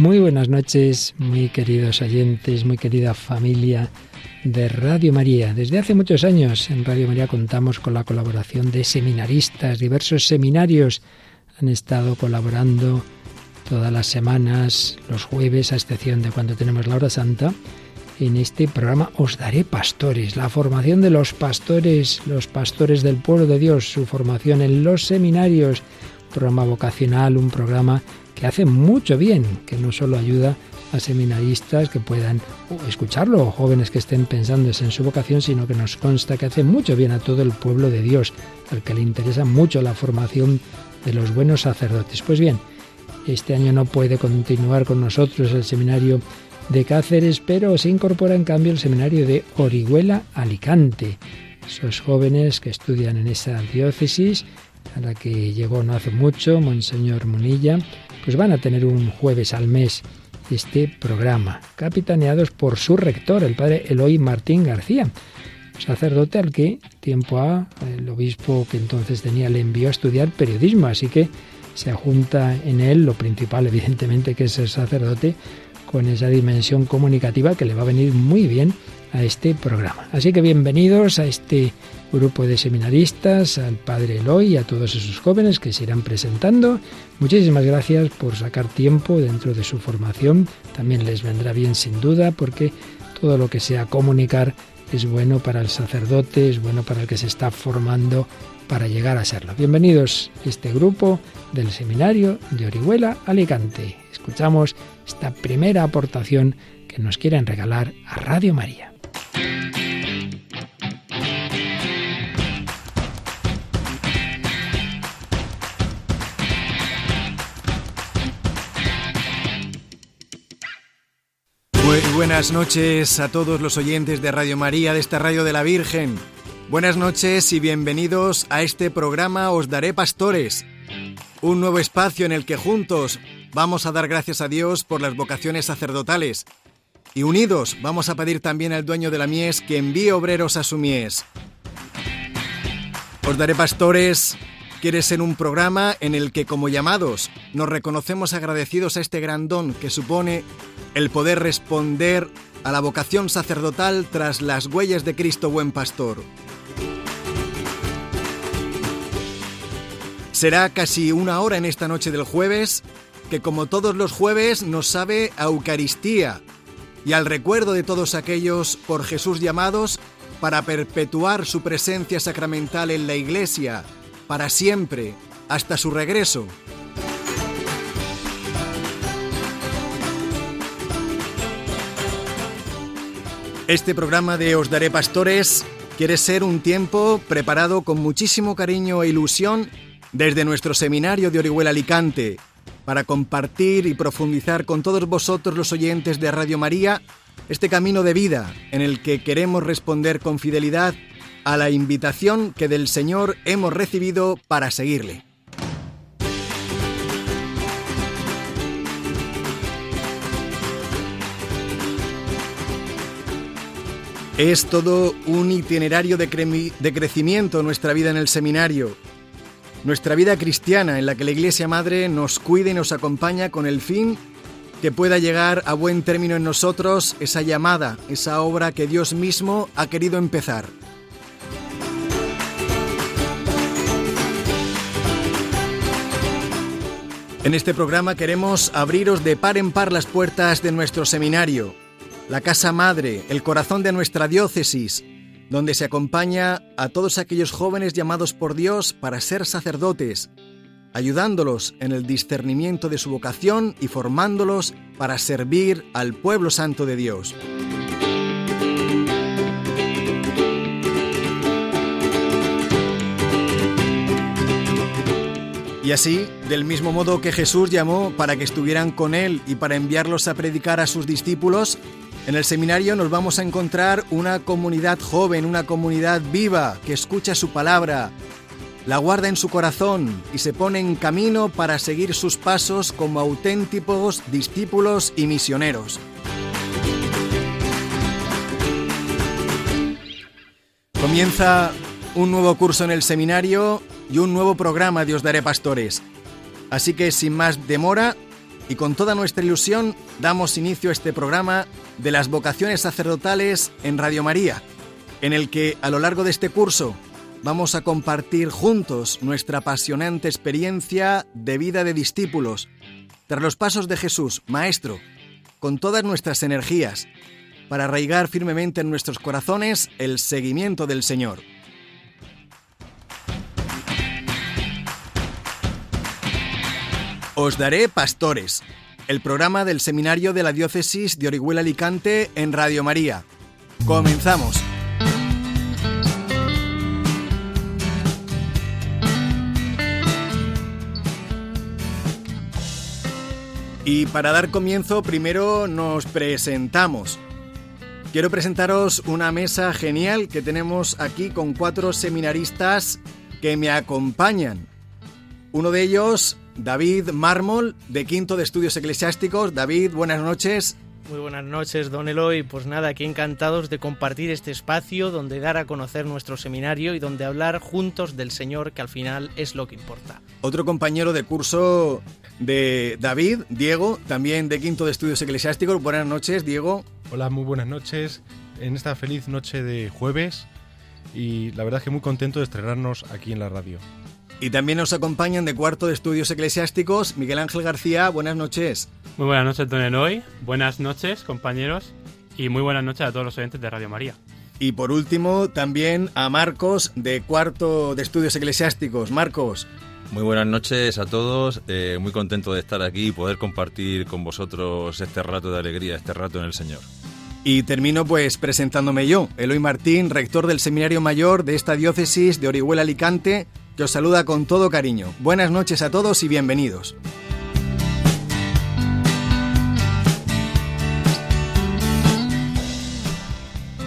Muy buenas noches, muy queridos oyentes, muy querida familia de Radio María. Desde hace muchos años en Radio María contamos con la colaboración de seminaristas, diversos seminarios han estado colaborando todas las semanas, los jueves, a excepción de cuando tenemos la hora santa, en este programa Os Daré Pastores, la formación de los pastores, los pastores del pueblo de Dios, su formación en los seminarios, programa vocacional, un programa que hace mucho bien, que no solo ayuda a seminaristas que puedan escucharlo o jóvenes que estén pensando en su vocación, sino que nos consta que hace mucho bien a todo el pueblo de Dios, al que le interesa mucho la formación de los buenos sacerdotes. Pues bien, este año no puede continuar con nosotros el seminario de Cáceres, pero se incorpora en cambio el seminario de Orihuela Alicante. Esos jóvenes que estudian en esa diócesis, a la que llegó no hace mucho Monseñor Munilla, pues van a tener un jueves al mes este programa, capitaneados por su rector, el padre Eloy Martín García, sacerdote al que tiempo a el obispo que entonces tenía le envió a estudiar periodismo, así que se junta en él lo principal, evidentemente, que es el sacerdote, con esa dimensión comunicativa que le va a venir muy bien a este programa. Así que bienvenidos a este grupo de seminaristas, al padre Eloy y a todos esos jóvenes que se irán presentando. Muchísimas gracias por sacar tiempo dentro de su formación. También les vendrá bien sin duda porque todo lo que sea comunicar es bueno para el sacerdote, es bueno para el que se está formando para llegar a serlo. Bienvenidos a este grupo del seminario de Orihuela Alicante. Escuchamos esta primera aportación que nos quieren regalar a Radio María. Buenas noches a todos los oyentes de Radio María, de esta Radio de la Virgen. Buenas noches y bienvenidos a este programa Os Daré Pastores, un nuevo espacio en el que juntos vamos a dar gracias a Dios por las vocaciones sacerdotales. Y unidos vamos a pedir también al dueño de la mies que envíe obreros a su mies. Os Daré Pastores quiere ser un programa en el que como llamados nos reconocemos agradecidos a este gran don que supone el poder responder a la vocación sacerdotal tras las huellas de Cristo buen pastor. Será casi una hora en esta noche del jueves, que como todos los jueves nos sabe a Eucaristía y al recuerdo de todos aquellos por Jesús llamados para perpetuar su presencia sacramental en la Iglesia para siempre, hasta su regreso. Este programa de Os Daré Pastores quiere ser un tiempo preparado con muchísimo cariño e ilusión desde nuestro seminario de Orihuela Alicante, para compartir y profundizar con todos vosotros los oyentes de Radio María este camino de vida en el que queremos responder con fidelidad a la invitación que del Señor hemos recibido para seguirle. Es todo un itinerario de, crecimiento nuestra vida en el seminario, nuestra vida cristiana en la que la Iglesia Madre nos cuida y nos acompaña con el fin que pueda llegar a buen término en nosotros esa llamada, esa obra que Dios mismo ha querido empezar. En este programa queremos abriros de par en par las puertas de nuestro seminario, la casa madre, el corazón de nuestra diócesis, donde se acompaña a todos aquellos jóvenes llamados por Dios para ser sacerdotes, ayudándolos en el discernimiento de su vocación y formándolos para servir al pueblo santo de Dios. Y así, del mismo modo que Jesús llamó para que estuvieran con Él y para enviarlos a predicar a sus discípulos, en el seminario nos vamos a encontrar una comunidad joven, una comunidad viva que escucha su palabra, la guarda en su corazón y se pone en camino para seguir sus pasos como auténticos discípulos y misioneros. Comienza un nuevo curso en el seminario y un nuevo programa de Os Daré Pastores. Así que sin más demora, y con toda nuestra ilusión damos inicio a este programa de las vocaciones sacerdotales en Radio María, en el que a lo largo de este curso vamos a compartir juntos nuestra apasionante experiencia de vida de discípulos, tras los pasos de Jesús, Maestro, con todas nuestras energías, para arraigar firmemente en nuestros corazones el seguimiento del Señor. Os daré pastores, el programa del seminario de la diócesis de Orihuela Alicante en Radio María. Comenzamos. Y para dar comienzo, primero nos presentamos. Quiero presentaros una mesa genial que tenemos aquí con cuatro seminaristas que me acompañan. Uno de ellos David Mármol, de Quinto de Estudios Eclesiásticos. David, buenas noches. Muy buenas noches, don Eloy. Pues nada, aquí encantados de compartir este espacio donde dar a conocer nuestro seminario y donde hablar juntos del Señor, que al final es lo que importa. Otro compañero de curso de David, Diego, también de Quinto de Estudios Eclesiásticos. Buenas noches, Diego. Hola, muy buenas noches. En esta feliz noche de jueves y la verdad es que muy contento de estrenarnos aquí en la radio. Y también nos acompañan de cuarto de estudios eclesiásticos Miguel Ángel García. Buenas noches. Muy buenas noches, don Eloy. Buenas noches, compañeros. Y muy buenas noches a todos los oyentes de Radio María. Y por último, también a Marcos de cuarto de estudios eclesiásticos. Marcos. Muy buenas noches a todos, eh, muy contento de estar aquí y poder compartir con vosotros este rato de alegría, este rato en el Señor. Y termino pues presentándome yo, Eloy Martín, rector del Seminario Mayor de esta diócesis de Orihuela Alicante, que os saluda con todo cariño. Buenas noches a todos y bienvenidos.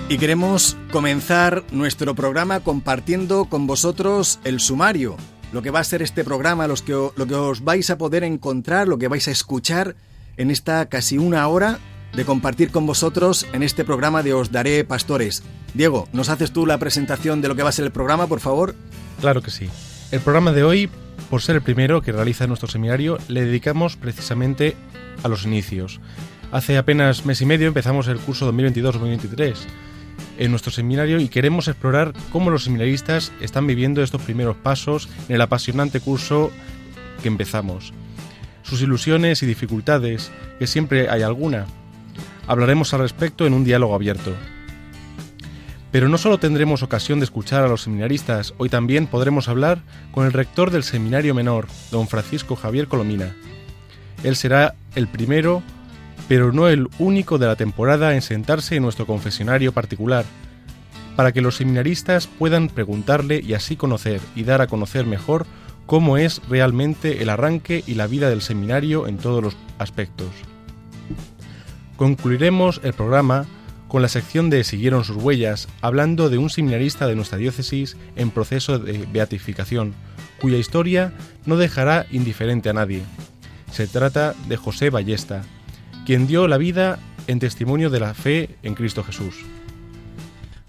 Y queremos comenzar nuestro programa compartiendo con vosotros el sumario, lo que va a ser este programa, que, lo que os vais a poder encontrar, lo que vais a escuchar en esta casi una hora de compartir con vosotros en este programa de Os Daré Pastores. Diego, ¿nos haces tú la presentación de lo que va a ser el programa, por favor? Claro que sí. El programa de hoy, por ser el primero que realiza nuestro seminario, le dedicamos precisamente a los inicios. Hace apenas mes y medio empezamos el curso 2022-2023 en nuestro seminario y queremos explorar cómo los seminaristas están viviendo estos primeros pasos en el apasionante curso que empezamos. Sus ilusiones y dificultades, que siempre hay alguna. Hablaremos al respecto en un diálogo abierto. Pero no solo tendremos ocasión de escuchar a los seminaristas, hoy también podremos hablar con el rector del Seminario Menor, don Francisco Javier Colomina. Él será el primero, pero no el único de la temporada en sentarse en nuestro confesionario particular, para que los seminaristas puedan preguntarle y así conocer y dar a conocer mejor cómo es realmente el arranque y la vida del seminario en todos los aspectos. Concluiremos el programa con la sección de Siguieron sus huellas, hablando de un seminarista de nuestra diócesis en proceso de beatificación, cuya historia no dejará indiferente a nadie. Se trata de José Ballesta, quien dio la vida en testimonio de la fe en Cristo Jesús.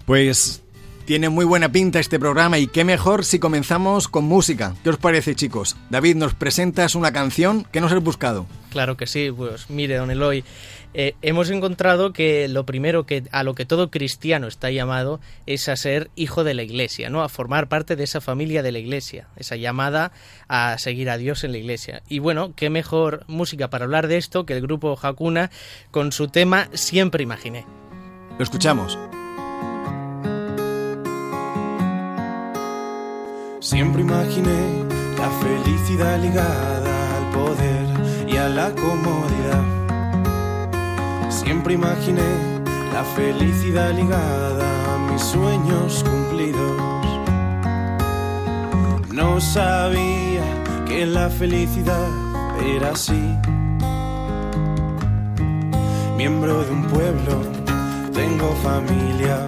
Pues tiene muy buena pinta este programa y qué mejor si comenzamos con música. ¿Qué os parece, chicos? David, ¿nos presentas una canción que nos has buscado? Claro que sí, pues mire, don Eloy, eh, hemos encontrado que lo primero que a lo que todo cristiano está llamado es a ser hijo de la Iglesia, ¿no? A formar parte de esa familia de la Iglesia, esa llamada a seguir a Dios en la Iglesia. Y bueno, qué mejor música para hablar de esto que el grupo Hakuna con su tema Siempre imaginé. Lo escuchamos. Siempre imaginé la felicidad ligada al poder la comodidad Siempre imaginé la felicidad ligada a mis sueños cumplidos. No sabía que la felicidad era así. Miembro de un pueblo, tengo familia,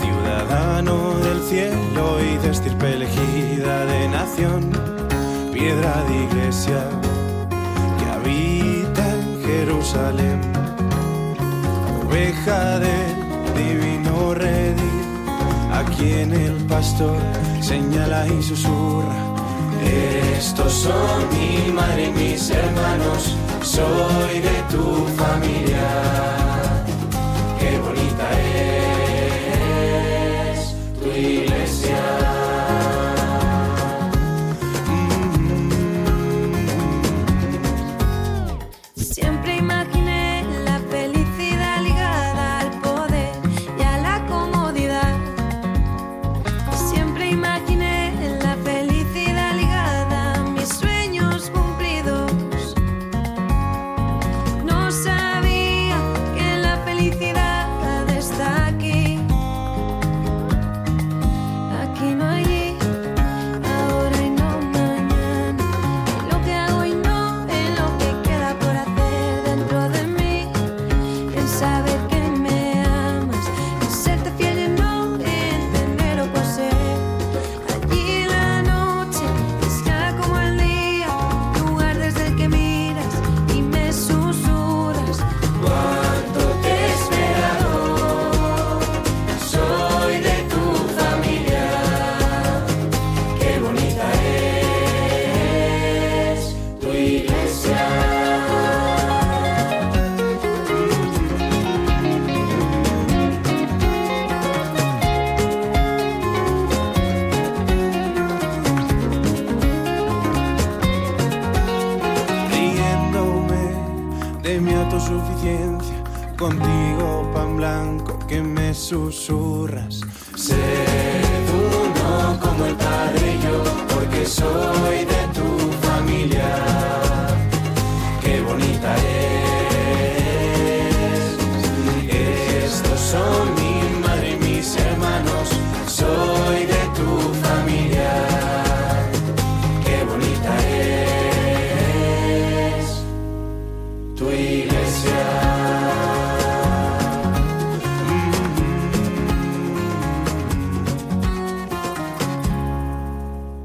ciudadano del cielo y de estirpe elegida de nación, piedra de iglesia habita en Jerusalén oveja del divino redil, a quien el pastor señala y susurra. Estos son mi madre y mis hermanos, soy de tu familia. Qué bonita es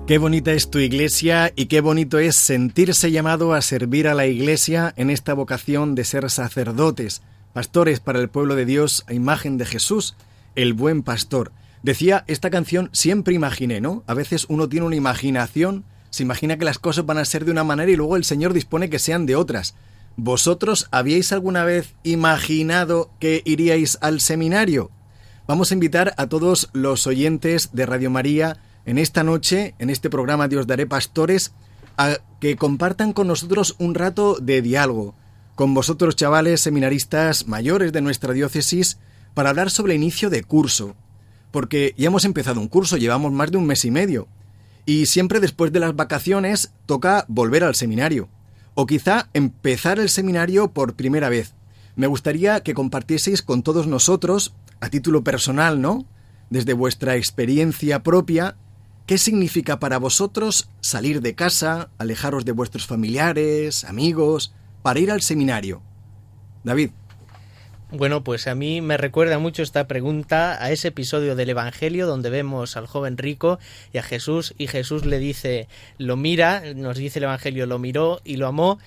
Qué bonita es tu iglesia y qué bonito es sentirse llamado a servir a la iglesia en esta vocación de ser sacerdotes, pastores para el pueblo de Dios a imagen de Jesús, el buen pastor. Decía esta canción, siempre imaginé, ¿no? A veces uno tiene una imaginación, se imagina que las cosas van a ser de una manera y luego el Señor dispone que sean de otras. ¿Vosotros habíais alguna vez imaginado que iríais al seminario? Vamos a invitar a todos los oyentes de Radio María en esta noche, en este programa de Os Daré Pastores, a que compartan con nosotros un rato de diálogo, con vosotros chavales seminaristas mayores de nuestra diócesis, para hablar sobre el inicio de curso. Porque ya hemos empezado un curso, llevamos más de un mes y medio, y siempre después de las vacaciones toca volver al seminario, o quizá empezar el seminario por primera vez. Me gustaría que compartieseis con todos nosotros, a título personal, ¿no? Desde vuestra experiencia propia, ¿Qué significa para vosotros salir de casa, alejaros de vuestros familiares, amigos, para ir al seminario? David. Bueno, pues a mí me recuerda mucho esta pregunta a ese episodio del Evangelio donde vemos al joven rico y a Jesús y Jesús le dice, lo mira, nos dice el Evangelio, lo miró y lo amó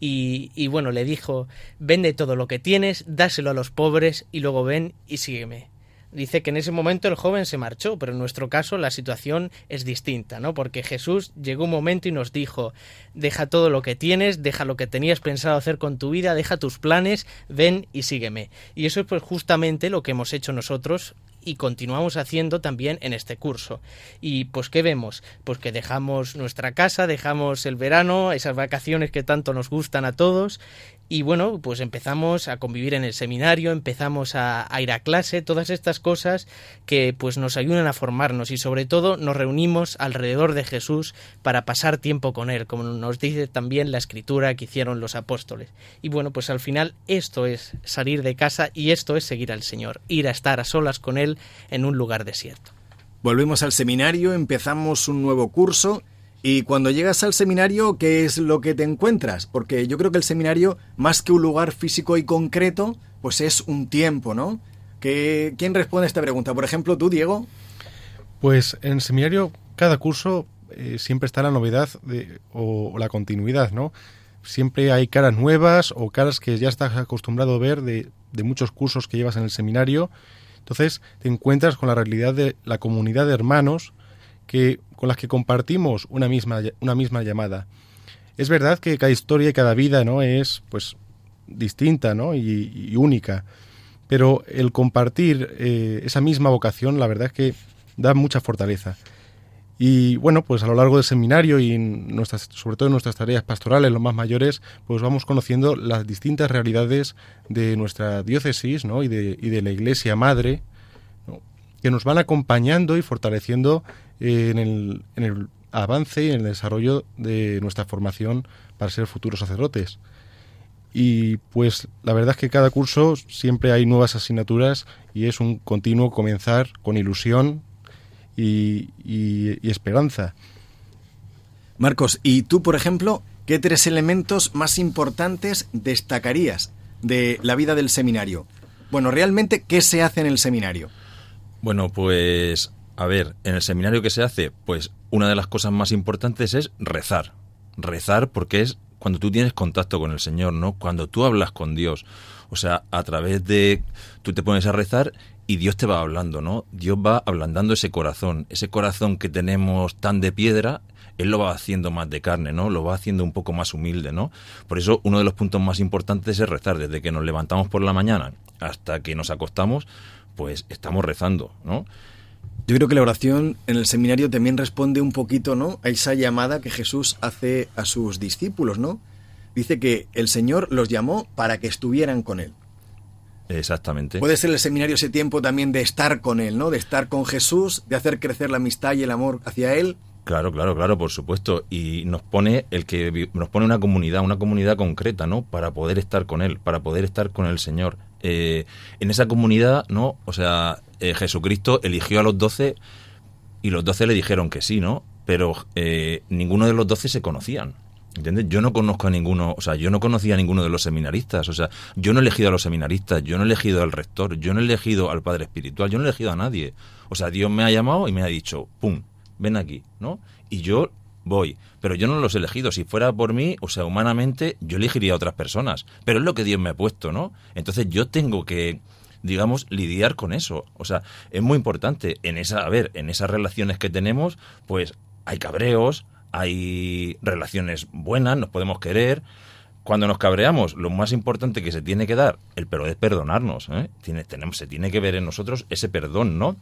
y, bueno, le dijo, vende todo lo que tienes, dáselo a los pobres y luego ven y sígueme. Dice que en ese momento el joven se marchó, pero en nuestro caso la situación es distinta, ¿no? Porque Jesús llegó un momento y nos dijo, deja todo lo que tienes, deja lo que tenías pensado hacer con tu vida, deja tus planes, ven y sígueme. Y eso es pues justamente lo que hemos hecho nosotros y continuamos haciendo también en este curso. Y pues ¿qué vemos? Pues que dejamos nuestra casa, dejamos el verano, esas vacaciones que tanto nos gustan a todos y bueno, pues empezamos a convivir en el seminario, empezamos a, ir a clase, todas estas cosas que pues nos ayudan a formarnos y sobre todo nos reunimos alrededor de Jesús para pasar tiempo con él, como nos dice también la escritura que hicieron los apóstoles. Y bueno, pues al final esto es salir de casa y esto es seguir al Señor, ir a estar a solas con él en un lugar desierto. Volvemos al seminario, empezamos un nuevo curso y cuando llegas al seminario, ¿qué es lo que te encuentras? Porque yo creo que el seminario, más que un lugar físico y concreto, pues es un tiempo, ¿no? ¿Qué, ¿Quién responde a esta pregunta? Por ejemplo, tú, Diego. Pues en el seminario, cada curso eh, siempre está la novedad o, la continuidad, ¿no? Siempre hay caras nuevas o caras que ya estás acostumbrado a ver de, de muchos cursos que llevas en el seminario. Entonces te encuentras con la realidad de la comunidad de hermanos que, con las que compartimos una misma, una misma llamada. Es verdad que cada historia y cada vida, ¿no? Es, pues, distinta, ¿no? Y, única. Pero el compartir eh, esa misma vocación, la verdad es que da mucha fortaleza. Y bueno, pues a lo largo del seminario y nuestras, sobre todo en nuestras tareas pastorales, los más mayores, pues vamos conociendo las distintas realidades de nuestra diócesis ¿no? y, de, y de la Iglesia Madre, que nos van acompañando y fortaleciendo en, el, en el avance y en el desarrollo de nuestra formación para ser futuros sacerdotes. Y pues la verdad es que cada curso siempre hay nuevas asignaturas y es un continuo comenzar con ilusión y, y- y esperanza. Marcos, ¿y tú, por ejemplo, qué tres elementos más importantes destacarías de la vida del seminario? Bueno, realmente, ¿qué se hace en el seminario? Bueno, pues a ver, en el seminario que se hace, pues una de las cosas más importantes es rezar. Rezar porque es cuando tú tienes contacto con el Señor, ¿no? Cuando tú hablas con Dios. O sea, a través de tú te pones a rezar y Dios te va hablando, ¿no? Dios va ablandando ese corazón, ese corazón que tenemos tan de piedra, él lo va haciendo más de carne, ¿no? Lo va haciendo un poco más humilde, ¿no? Por eso uno de los puntos más importantes es rezar, desde que nos levantamos por la mañana hasta que nos acostamos, pues estamos rezando, ¿no? Yo creo que la oración en el seminario también responde un poquito, ¿no? A esa llamada que Jesús hace a sus discípulos, ¿no? Dice que el Señor los llamó para que estuvieran con Él. Exactamente. Puede ser el seminario ese tiempo también de estar con Él, ¿no? De estar con Jesús, de hacer crecer la amistad y el amor hacia Él. Claro, claro, claro, por supuesto. Y nos pone el que nos pone una comunidad, una comunidad concreta, ¿no? Para poder estar con él, para poder estar con el Señor. Eh, en esa comunidad, ¿no? O sea, eh, Jesucristo eligió a los doce y los doce le dijeron que sí, ¿no? Pero eh, ninguno de los doce se conocían. ¿Entiendes? Yo no conozco a ninguno, o sea, yo no conocía a ninguno de los seminaristas, o sea, yo no he elegido a los seminaristas, yo no he elegido al rector, yo no he elegido al padre espiritual, yo no he elegido a nadie. O sea, Dios me ha llamado y me ha dicho, pum, ven aquí, ¿no? Y yo voy, pero yo no los he elegido. Si fuera por mí, o sea, humanamente, yo elegiría a otras personas, pero es lo que Dios me ha puesto, ¿no? Entonces yo tengo que digamos, lidiar con eso. O sea, es muy importante. En esa, a ver, en esas relaciones que tenemos, pues hay cabreos, hay relaciones buenas, nos podemos querer. Cuando nos cabreamos, lo más importante que se tiene que dar, el pero es perdonarnos. ¿eh? Tenemos, se tiene que ver en nosotros ese perdón, ¿no?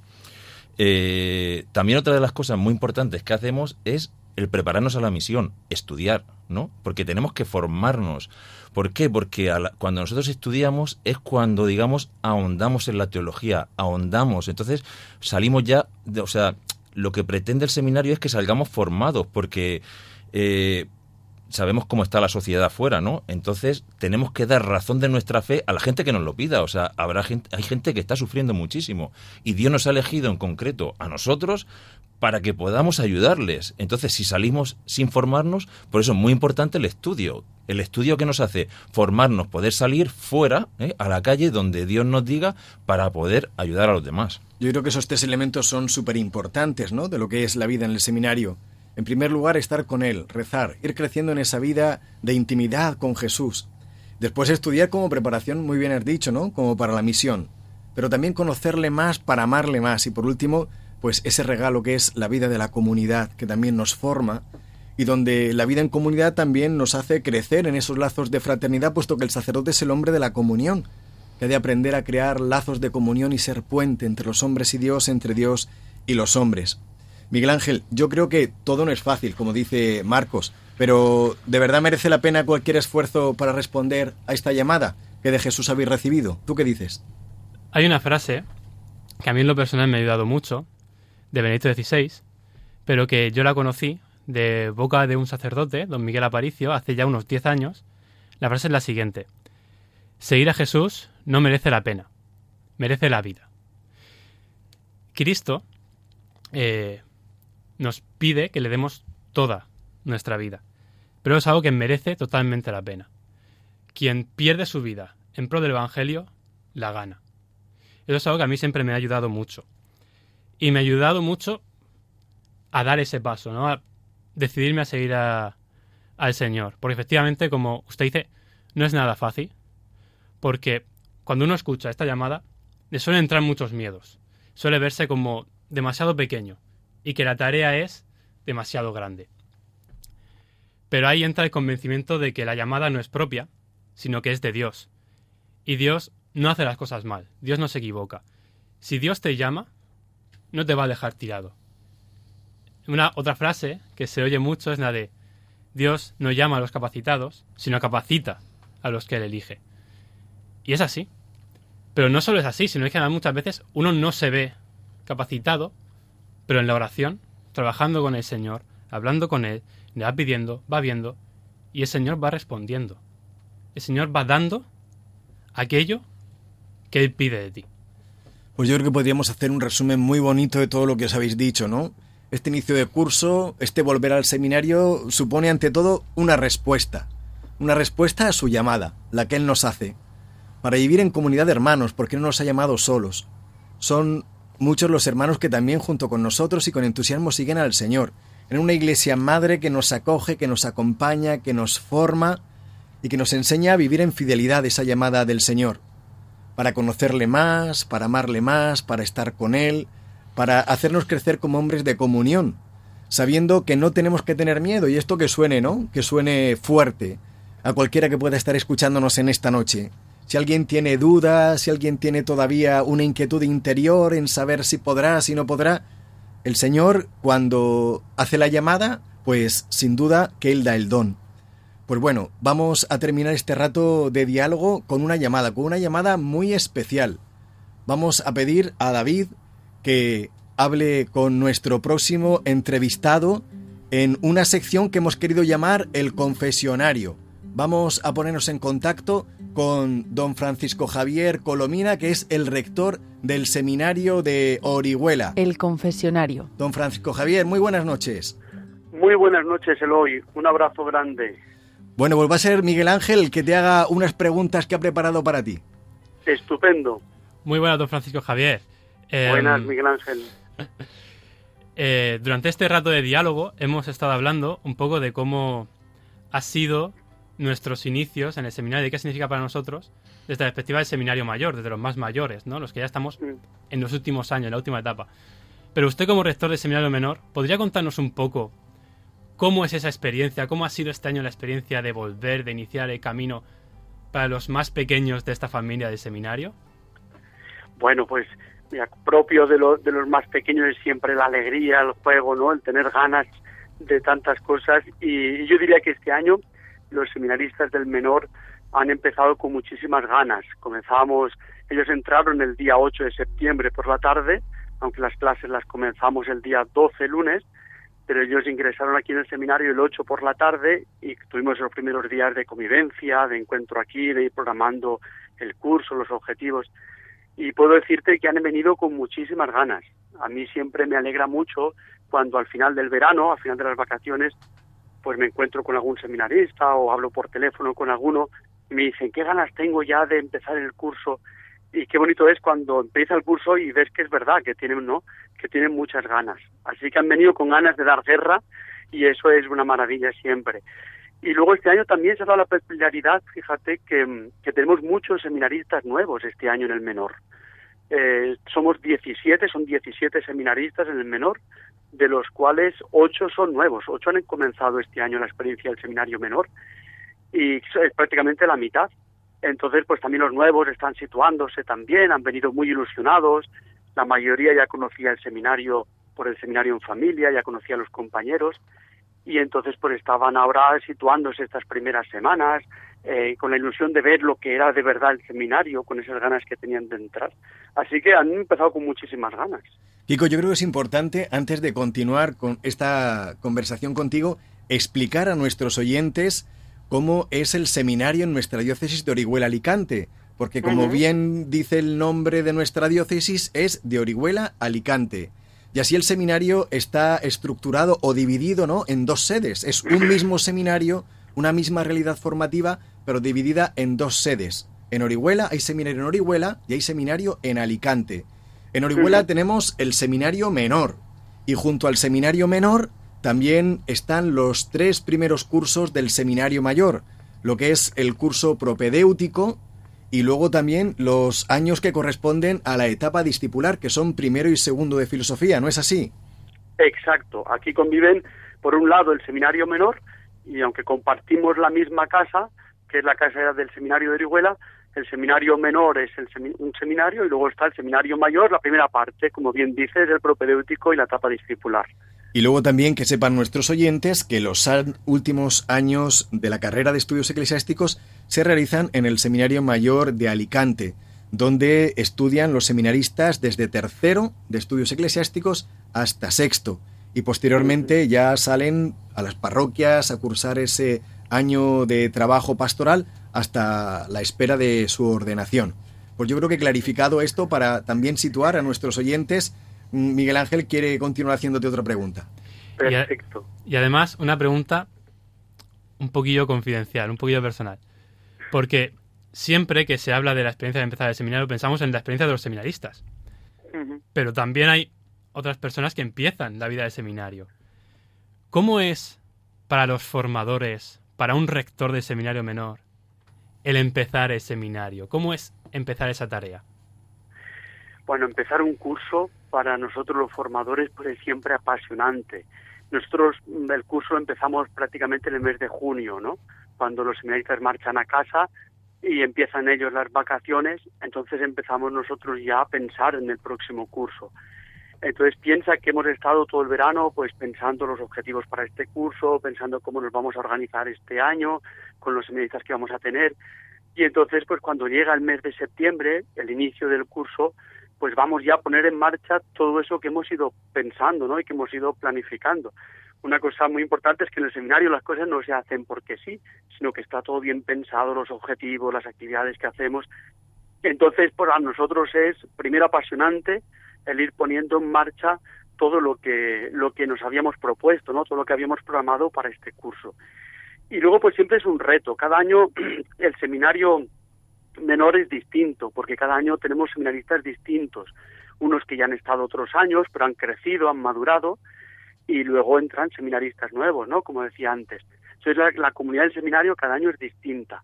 Eh, también otra de las cosas muy importantes que hacemos es el prepararnos a la misión, estudiar, ¿no? Porque tenemos que formarnos. ¿Por qué? Porque la- cuando nosotros estudiamos es cuando, digamos, ahondamos en la teología, ahondamos. Entonces salimos ya, de- o sea, lo que pretende el seminario es que salgamos formados, porque eh, sabemos cómo está la sociedad afuera, ¿no? Entonces tenemos que dar razón de nuestra fe a la gente que nos lo pida. O sea, habrá gente, hay gente que está sufriendo muchísimo y Dios nos ha elegido en concreto a nosotros para que podamos ayudarles. Entonces, si salimos sin formarnos, por eso es muy importante el estudio. El estudio que nos hace formarnos, poder salir fuera, ¿eh? a la calle, donde Dios nos diga, para poder ayudar a los demás. Yo creo que esos tres elementos son súper importantes, ¿no? De lo que es la vida en el seminario. En primer lugar, estar con Él, rezar, ir creciendo en esa vida de intimidad con Jesús. Después estudiar como preparación, muy bien has dicho, ¿no? Como para la misión. Pero también conocerle más para amarle más. Y por último, pues ese regalo que es la vida de la comunidad, que también nos forma y donde la vida en comunidad también nos hace crecer en esos lazos de fraternidad, puesto que el sacerdote es el hombre de la comunión, que ha de aprender a crear lazos de comunión y ser puente entre los hombres y Dios, entre Dios y los hombres. Miguel Ángel, yo creo que todo no es fácil, como dice Marcos, pero ¿de verdad merece la pena cualquier esfuerzo para responder a esta llamada que de Jesús habéis recibido? ¿Tú qué dices? Hay una frase que a mí en lo personal me ha ayudado mucho, de Benedicto XVI, pero que yo la conocí de boca de un sacerdote, don Miguel Aparicio, hace ya unos 10 años. La frase es la siguiente. Seguir a Jesús no merece la pena, merece la vida. Cristo eh, nos pide que le demos toda nuestra vida, pero es algo que merece totalmente la pena. Quien pierde su vida en pro del Evangelio, la gana. Eso es algo que a mí siempre me ha ayudado mucho. Y me ha ayudado mucho a dar ese paso, ¿no? A decidirme a seguir al Señor. Porque efectivamente, como usted dice, no es nada fácil. Porque cuando uno escucha esta llamada, le suelen entrar muchos miedos. Suele verse como demasiado pequeño y que la tarea es demasiado grande. Pero ahí entra el convencimiento de que la llamada no es propia, sino que es de Dios. Y Dios no hace las cosas mal, Dios no se equivoca. Si Dios te llama, no te va a dejar tirado. Una otra frase que se oye mucho es la de Dios no llama a los capacitados, sino capacita a los que él elige. Y es así. Pero no solo es así, sino que muchas veces uno no se ve capacitado, pero en la oración, trabajando con el Señor, hablando con Él, le va pidiendo, va viendo, y el Señor va respondiendo. El Señor va dando aquello que Él pide de ti. Pues yo creo que podríamos hacer un resumen muy bonito de todo lo que os habéis dicho, ¿no? Este inicio de curso, este volver al seminario, supone ante todo una respuesta. Una respuesta a su llamada, la que Él nos hace. Para vivir en comunidad de hermanos, porque no nos ha llamado solos. Son muchos los hermanos que también junto con nosotros y con entusiasmo siguen al Señor. En una iglesia madre que nos acoge, que nos acompaña, que nos forma y que nos enseña a vivir en fidelidad esa llamada del Señor. Para conocerle más, para amarle más, para estar con Él, para hacernos crecer como hombres de comunión, sabiendo que no tenemos que tener miedo, y esto que suene, ¿no? Que suene fuerte a cualquiera que pueda estar escuchándonos en esta noche. Si alguien tiene dudas, si alguien tiene todavía una inquietud interior en saber si podrá, si no podrá, el Señor, cuando hace la llamada, pues sin duda que Él da el don. Pues bueno, vamos a terminar este rato de diálogo con una llamada, con una llamada muy especial. Vamos a pedir a David que hable con nuestro próximo entrevistado en una sección que hemos querido llamar el confesionario. Vamos a ponernos en contacto con don Francisco Javier Colomina, que es el rector del seminario de Orihuela. El confesionario. Don Francisco Javier, muy buenas noches. Muy buenas noches, Eloy. Un abrazo grande. Bueno, pues va a ser Miguel Ángel el que te haga unas preguntas que ha preparado para ti. Estupendo. Muy buenas, don Francisco Javier. Eh, Buenas, Miguel Ángel. eh, durante este rato de diálogo hemos estado hablando un poco de cómo ha sido nuestros inicios en el seminario y qué significa para nosotros desde la perspectiva del seminario mayor, desde los más mayores, ¿no? los que ya estamos Mm. en los últimos años, en la última etapa. Pero usted como rector del seminario menor, ¿podría contarnos un poco cómo es esa experiencia, cómo ha sido este año la experiencia de volver, de iniciar el camino para los más pequeños de esta familia del seminario? Bueno, pues mira, propio de, de los más pequeños es siempre la alegría, el juego, ¿no? El tener ganas de tantas cosas. Y yo diría que este año los seminaristas del menor han empezado con muchísimas ganas. Comenzamos, ellos entraron el día 8 de septiembre por la tarde, aunque las clases las comenzamos el día 12 lunes, pero ellos ingresaron aquí en el seminario el 8 por la tarde y tuvimos los primeros días de convivencia, de encuentro aquí, de ir programando el curso, los objetivos. Y puedo decirte que han venido con muchísimas ganas. A mí siempre me alegra mucho cuando al final del verano, al final de las vacaciones, pues me encuentro con algún seminarista o hablo por teléfono con alguno me dicen, qué ganas tengo ya de empezar el curso. Y qué bonito es cuando empieza el curso y ves que es verdad, que tienen, ¿no? Que tienen muchas ganas. Así que han venido con ganas de dar guerra y eso es una maravilla siempre. Y luego este año también se ha dado la peculiaridad, fíjate, que, que tenemos muchos seminaristas nuevos este año en el menor. Eh, somos 17, son 17 seminaristas en el menor, de los cuales 8 son nuevos. 8 han comenzado este año la experiencia del seminario menor y es prácticamente la mitad. Entonces, pues también los nuevos están situándose también, han venido muy ilusionados. La mayoría ya conocía el seminario por el seminario en familia, ya conocía a los compañeros y entonces pues estaban ahora situándose estas primeras semanas eh, con la ilusión de ver lo que era de verdad el seminario, con esas ganas que tenían de entrar. Así que han empezado con muchísimas ganas. Kiko, yo creo que es importante, antes de continuar con esta conversación contigo, explicar a nuestros oyentes cómo es el seminario en nuestra diócesis de Orihuela Alicante. Porque como bien dice el nombre de nuestra diócesis, es de Orihuela Alicante. Y así el seminario está estructurado o dividido ¿no? en dos sedes. Es un mismo seminario, una misma realidad formativa, pero dividida en dos sedes. En Orihuela hay seminario en Orihuela y hay seminario en Alicante. En Orihuela tenemos el seminario menor y junto al seminario menor también están los tres primeros cursos del seminario mayor, lo que es el curso propedéutico y luego también los años que corresponden a la etapa discipular, que son primero y segundo de filosofía, ¿no es así? Exacto. Aquí conviven, por un lado, el seminario menor y aunque compartimos la misma casa, que es la casa del seminario de Orihuela, el seminario menor es el un seminario y luego está el seminario mayor, la primera parte, como bien dices, el propedéutico y la etapa discipular. Y luego también que sepan nuestros oyentes que los últimos años de la carrera de estudios eclesiásticos se realizan en el Seminario Mayor de Alicante, donde estudian los seminaristas desde tercero de estudios eclesiásticos hasta sexto. Y posteriormente ya salen a las parroquias a cursar ese año de trabajo pastoral hasta la espera de su ordenación. Pues yo creo que clarificado esto para también situar a nuestros oyentes, Miguel Ángel quiere continuar haciéndote otra pregunta. Y a- Perfecto. Y además, una pregunta un poquillo confidencial, un poquillo personal. Porque siempre que se habla de la experiencia de empezar el seminario, pensamos en la experiencia de los seminaristas. Pero también hay otras personas que empiezan la vida del seminario. ¿Cómo es para los formadores, para un rector de seminario menor, el empezar el seminario? ¿Cómo es empezar esa tarea? Bueno, empezar un curso para nosotros los formadores pues es siempre apasionante. Nosotros mm, el curso empezamos prácticamente en el mes de junio, ¿no? Cuando los seminaristas marchan a casa y empiezan ellos las vacaciones, entonces empezamos nosotros ya a pensar en el próximo curso. Entonces piensa que hemos estado todo el verano pues pensando los objetivos para este curso, pensando cómo nos vamos a organizar este año, con los seminaristas que vamos a tener. Y entonces pues cuando llega el mes de septiembre, el inicio del curso, pues vamos ya a poner en marcha todo eso que hemos ido pensando, ¿no? Y que hemos ido planificando. Una cosa muy importante es que en el seminario las cosas no se hacen porque sí, sino que está todo bien pensado, los objetivos, las actividades que hacemos. Entonces, para nosotros es primero apasionante el ir poniendo en marcha todo lo que lo que nos habíamos propuesto, ¿no? Todo lo que habíamos programado para este curso. Y luego pues siempre es un reto. Cada año el seminario menor es distinto, porque cada año tenemos seminaristas distintos, unos que ya han estado otros años, pero han crecido, han madurado, y luego entran seminaristas nuevos, ¿no? Como decía antes. Entonces la, la comunidad del seminario cada año es distinta.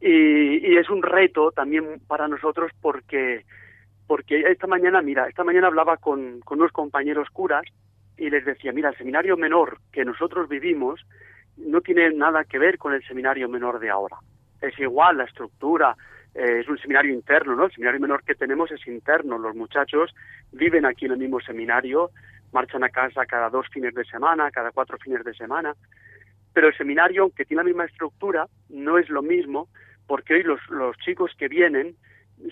Y, y es un reto también para nosotros porque, porque esta mañana, mira, esta mañana hablaba con, con unos compañeros curas y les decía, mira, el seminario menor que nosotros vivimos no tiene nada que ver con el seminario menor de ahora. Es igual la estructura, eh, es un seminario interno, ¿no? El seminario menor que tenemos es interno. Los muchachos viven aquí en el mismo seminario, marchan a casa cada dos fines de semana, cada cuatro fines de semana. Pero el seminario, aunque tiene la misma estructura, no es lo mismo porque hoy los, los chicos que vienen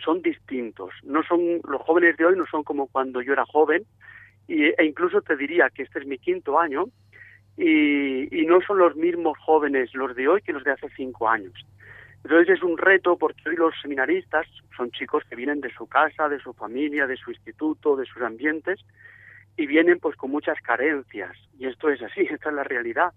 son distintos. No son los jóvenes de hoy no son como cuando yo era joven y, e incluso te diría que este es mi quinto año y, y no son los mismos jóvenes los de hoy que los de hace cinco años. Entonces es un reto porque hoy los seminaristas son chicos que vienen de su casa, de su familia, de su instituto, de sus ambientes y vienen pues con muchas carencias y esto es así, esta es la realidad.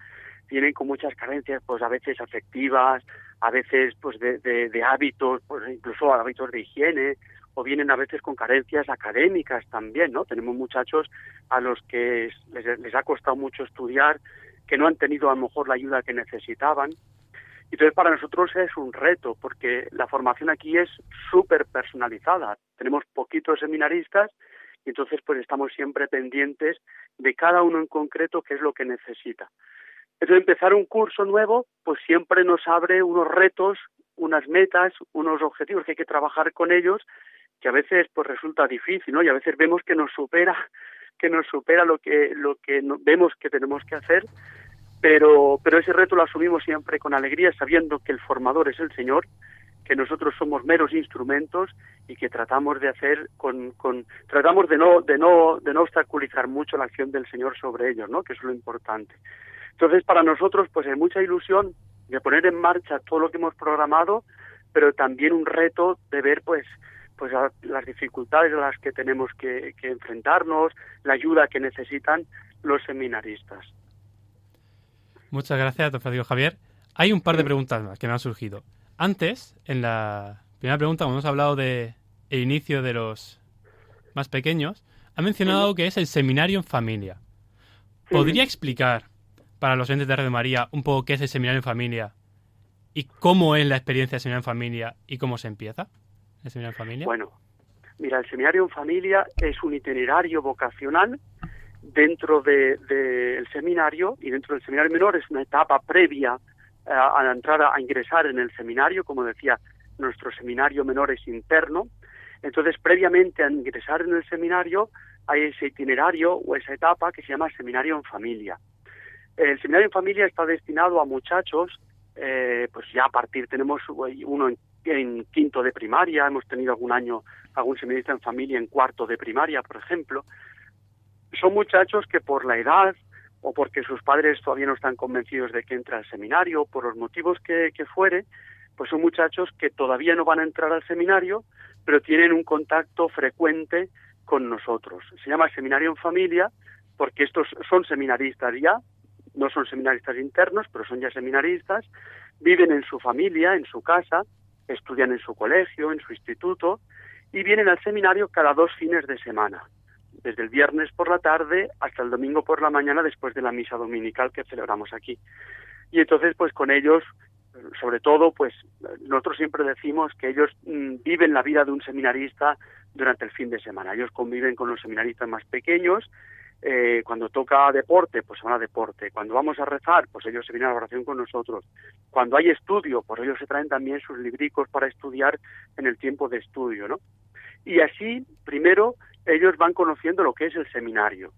Vienen con muchas carencias pues a veces afectivas, a veces pues de, de, de hábitos, pues incluso hábitos de higiene o vienen a veces con carencias académicas también, ¿no? Tenemos muchachos a los que les, les ha costado mucho estudiar, que no han tenido a lo mejor la ayuda que necesitaban entonces, para nosotros es un reto, porque la formación aquí es súper personalizada. Tenemos poquitos seminaristas y entonces pues estamos siempre pendientes de cada uno en concreto qué es lo que necesita. Entonces, empezar un curso nuevo, pues siempre nos abre unos retos, unas metas, unos objetivos que hay que trabajar con ellos, que a veces pues resulta difícil, ¿no? Y a veces vemos que nos supera, que nos supera lo que lo que vemos que tenemos que hacer, pero, pero ese reto lo asumimos siempre con alegría, sabiendo que el formador es el Señor, que nosotros somos meros instrumentos y que tratamos de hacer con, tratamos de no, de no, de no obstaculizar mucho la acción del Señor sobre ellos, ¿no? Que es lo importante. Entonces, para nosotros, pues hay mucha ilusión de poner en marcha todo lo que hemos programado, pero también un reto de ver, pues, pues las dificultades a las que tenemos que enfrentarnos, la ayuda que necesitan los seminaristas. Muchas gracias, don Francisco Javier. Hay un par de preguntas más que me han surgido. Antes, en la primera pregunta, cuando hemos hablado de el inicio de los más pequeños, ha mencionado que es el seminario en familia. ¿Podría explicar para los oyentes de Radio María un poco qué es el seminario en familia y cómo es la experiencia del seminario en familia y cómo se empieza el seminario en familia? Bueno, mira, el seminario en familia es un itinerario vocacional dentro del de, del seminario y dentro del seminario menor es una etapa previa eh, a entrar a, a ingresar en el seminario, como decía, nuestro seminario menor es interno. Entonces, previamente a ingresar en el seminario, hay ese itinerario o esa etapa que se llama seminario en familia. El seminario en familia está destinado a muchachos, eh, pues ya a partir, tenemos uno en, en, quinto de primaria, hemos tenido algún año algún seminarista en familia en cuarto de primaria, por ejemplo. Son muchachos que por la edad o porque sus padres todavía no están convencidos de que entra al seminario, por los motivos que, que fuere, pues son muchachos que todavía no van a entrar al seminario, pero tienen un contacto frecuente con nosotros. Se llama seminario en familia porque estos son seminaristas ya, no son seminaristas internos, pero son ya seminaristas, viven en su familia, en su casa, estudian en su colegio, en su instituto, y vienen al seminario cada dos fines de semana, desde el viernes por la tarde hasta el domingo por la mañana después de la misa dominical que celebramos aquí. Y entonces, pues con ellos, sobre todo, pues nosotros siempre decimos que ellos mmm, viven la vida de un seminarista durante el fin de semana. Ellos conviven con los seminaristas más pequeños, eh, cuando toca deporte, pues van a deporte. Cuando vamos a rezar, pues ellos se vienen a la oración con nosotros. Cuando hay estudio, pues ellos se traen también sus libricos para estudiar en el tiempo de estudio, ¿no? Y así, primero, ellos van conociendo lo que es el seminario.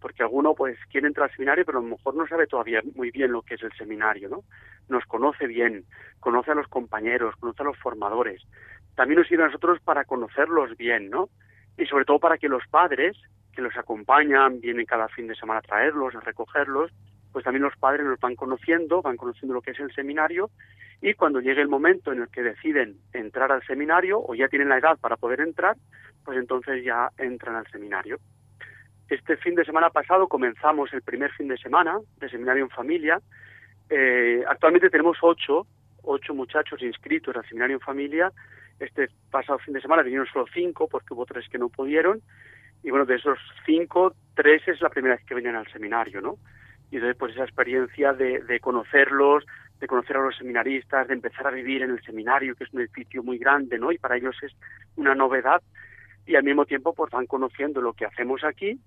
Porque alguno, pues, quiere entrar al seminario, pero a lo mejor no sabe todavía muy bien lo que es el seminario, ¿no? Nos conoce bien, conoce a los compañeros, conoce a los formadores. También nos sirve a nosotros para conocerlos bien, ¿no? Y sobre todo para que los padres que los acompañan, vienen cada fin de semana a traerlos, a recogerlos, pues también los padres los van conociendo, van conociendo lo que es el seminario y cuando llegue el momento en el que deciden entrar al seminario o ya tienen la edad para poder entrar, pues entonces ya entran al seminario. Este fin de semana pasado comenzamos el primer fin de semana de seminario en familia. Eh, actualmente tenemos ocho, ocho muchachos inscritos al seminario en familia. Este pasado fin de semana vinieron solo cinco porque hubo tres que no pudieron y bueno, de esos cinco, tres es la primera vez que vienen al seminario, ¿no? Y entonces, pues esa experiencia de, de, conocerlos, de conocer a los seminaristas, de empezar a vivir en el seminario, que es un edificio muy grande, ¿no? Y para ellos es una novedad. Y al mismo tiempo, pues van conociendo lo que hacemos aquí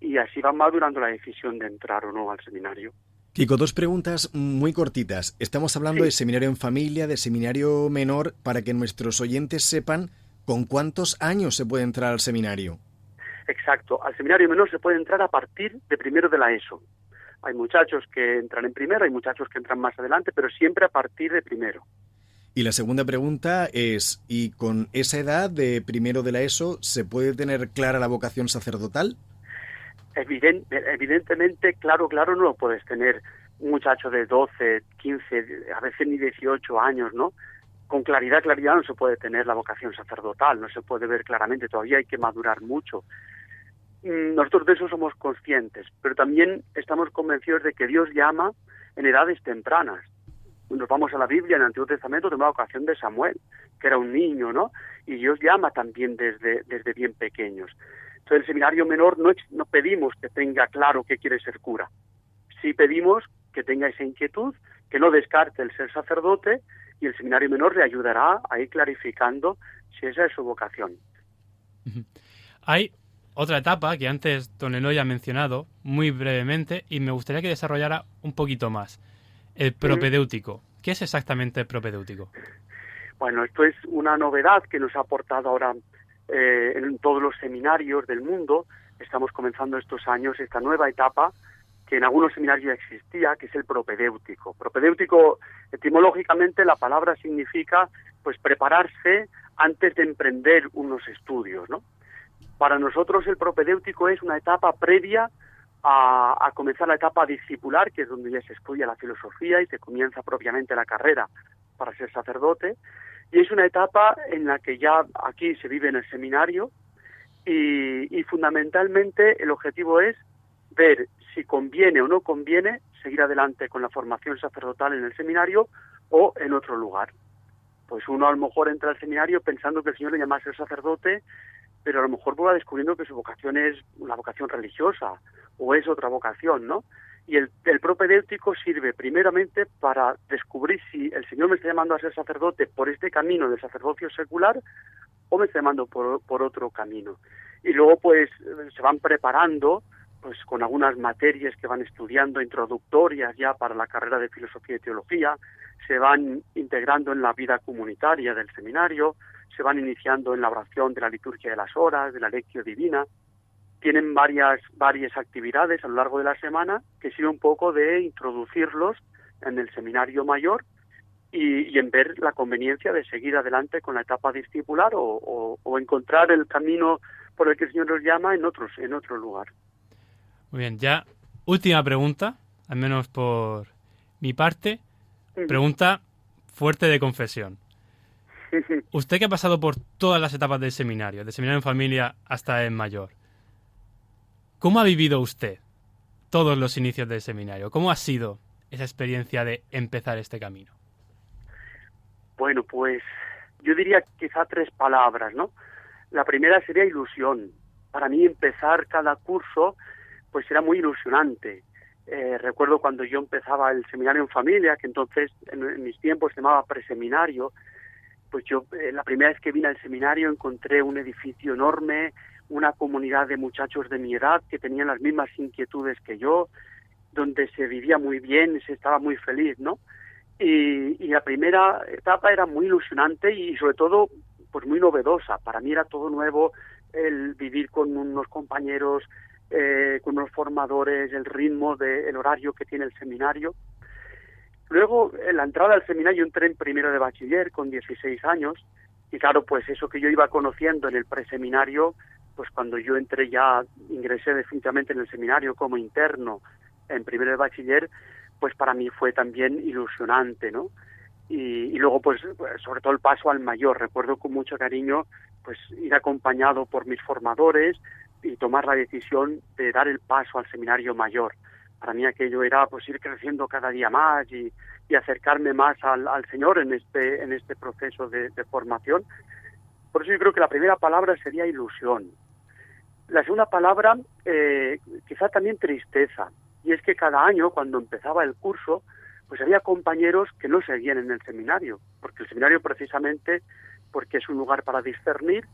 y así van madurando la decisión de entrar o no al seminario. Kiko, dos preguntas muy cortitas. Estamos hablando sí. de seminario en familia, de seminario menor, para que nuestros oyentes sepan con cuántos años se puede entrar al seminario. Exacto. Al seminario menor se puede entrar a partir de primero de la ESO. Hay muchachos que entran en primero, hay muchachos que entran más adelante, pero siempre a partir de primero. Y la segunda pregunta es, ¿y con esa edad de primero de la ESO se puede tener clara la vocación sacerdotal? Evident, evidentemente, claro, claro, no lo puedes tener un muchacho de 12, 15, a veces ni 18 años, ¿no? Con claridad, claridad no se puede tener la vocación sacerdotal, no se puede ver claramente, todavía hay que madurar mucho nosotros de eso somos conscientes, pero también estamos convencidos de que Dios llama en edades tempranas. Nos vamos a la Biblia, en el Antiguo Testamento, tenemos la ocasión de Samuel, que era un niño, ¿no? Y Dios llama también desde, desde bien pequeños. Entonces, el seminario menor no, no pedimos que tenga claro que quiere ser cura. Sí pedimos que tenga esa inquietud, que no descarte el ser sacerdote, y el seminario menor le ayudará a ir clarificando si esa es su vocación. Hay otra etapa que antes Don Eloy ha mencionado muy brevemente y me gustaría que desarrollara un poquito más. El propedéutico. ¿Qué es exactamente el propedéutico? Bueno, esto es una novedad que nos ha aportado ahora eh, en todos los seminarios del mundo. Estamos comenzando estos años esta nueva etapa que en algunos seminarios ya existía, que es el propedéutico. Propedéutico, etimológicamente, la palabra significa pues prepararse antes de emprender unos estudios, ¿no? Para nosotros el propedéutico es una etapa previa a, a, comenzar la etapa discipular, que es donde ya se estudia la filosofía y se comienza propiamente la carrera para ser sacerdote. Y es una etapa en la que ya aquí se vive en el seminario y, y fundamentalmente el objetivo es ver si conviene o no conviene seguir adelante con la formación sacerdotal en el seminario o en otro lugar. Pues uno a lo mejor entra al seminario pensando que el Señor le llama a ser sacerdote pero a lo mejor va descubriendo que su vocación es una vocación religiosa o es otra vocación, ¿no? Y el, el propedéutico sirve primeramente para descubrir si el Señor me está llamando a ser sacerdote por este camino del sacerdocio secular o me está llamando por, por otro camino. Y luego pues se van preparando pues con algunas materias que van estudiando introductorias ya para la carrera de filosofía y teología, se van integrando en la vida comunitaria del seminario, se van iniciando en la oración de la liturgia de las horas, de la lectio divina, tienen varias varias actividades a lo largo de la semana que sirve un poco de introducirlos en el seminario mayor y, y en ver la conveniencia de seguir adelante con la etapa discipular o, o- o encontrar el camino por el que el Señor nos llama en otros en otro lugar. Muy bien, ya última pregunta, al menos por mi parte. Pregunta fuerte de confesión. Usted que ha pasado por todas las etapas del seminario, de seminario en familia hasta en mayor, ¿cómo ha vivido usted todos los inicios del seminario? ¿Cómo ha sido esa experiencia de empezar este camino? Bueno, pues yo diría quizá tres palabras, ¿no? La primera sería ilusión. Para mí empezar cada curso pues era muy ilusionante. Eh, recuerdo cuando yo empezaba el seminario en familia, que entonces en, en mis tiempos se llamaba preseminario, pues yo eh, la primera vez que vine al seminario encontré un edificio enorme, una comunidad de muchachos de mi edad que tenían las mismas inquietudes que yo, donde se vivía muy bien, se estaba muy feliz, ¿no? Y, y la primera etapa era muy ilusionante y sobre todo pues muy novedosa. Para mí era todo nuevo el vivir con unos compañeros, eh, con unos formadores, el ritmo del horario que tiene el seminario. Luego, en la entrada al seminario, entré en primero de bachiller con 16 años y claro, pues eso que yo iba conociendo en el preseminario, pues cuando yo entré ya, ingresé definitivamente en el seminario como interno en primero de bachiller, pues para mí fue también ilusionante, ¿no? Y, y luego, pues, sobre todo el paso al mayor. Recuerdo con mucho cariño, pues, ir acompañado por mis formadores y tomar la decisión de dar el paso al seminario mayor. Para mí aquello era, pues, ir creciendo cada día más y, y acercarme más al, al Señor en este, en este proceso de, de formación. Por eso yo creo que la primera palabra sería ilusión. La segunda palabra, eh, quizá también tristeza. Y es que cada año, cuando empezaba el curso, pues había compañeros que no seguían en el seminario, porque el seminario precisamente, porque es un lugar para discernir,